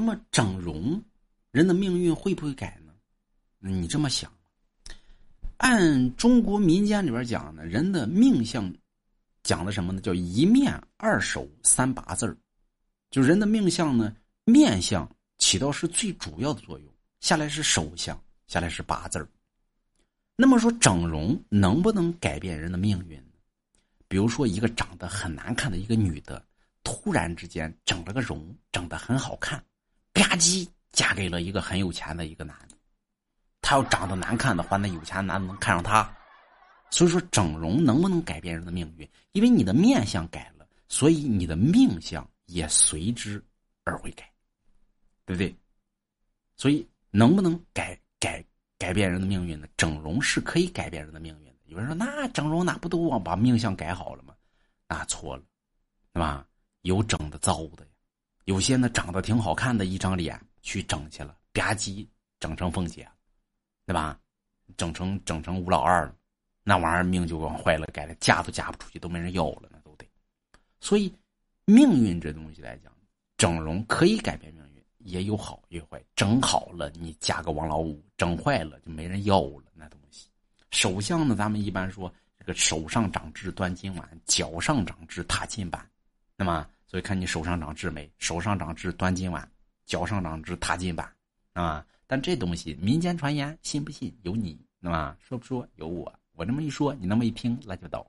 那么整容，人的命运会不会改呢？你这么想，按中国民间里边讲呢，人的命相讲的什么呢？叫一面二手三八字儿，就人的命相呢，面相起到是最主要的作用，下来是手相，下来是八字儿。那么说整容能不能改变人的命运？比如说一个长得很难看的一个女的，突然之间整了个容，整得很好看，吧唧嫁给了一个很有钱的一个男的。她要长得难看的话，那有钱男的能看上她。所以说整容能不能改变人的命运？因为你的面相改了，所以你的命相也随之而会改，对不对？所以能不能改改？改变人的命运呢？整容是可以改变人的命运的。有人说：“那整容那不都把命相改好了吗？”那错了，对吧？有整的糟的呀。有些呢长得挺好看的一张脸去整去了，吧唧整成凤姐，对吧？整成整成吴老二了，那玩意儿命就往坏了改了，嫁都嫁不出去，都没人要了，那都得。所以，命运这东西来讲，整容可以改变命运。也有好也有坏，整好了你嫁个王老五，整坏了就没人要了。那东西，手相呢？咱们一般说这个手上长痣端金碗，脚上长痣踏金板。那么，所以看你手上长痣没？手上长痣端金碗，脚上长痣踏金板，啊！但这东西民间传言，信不信由你，那么说不说由我。我这么一说，你那么一听，那就倒。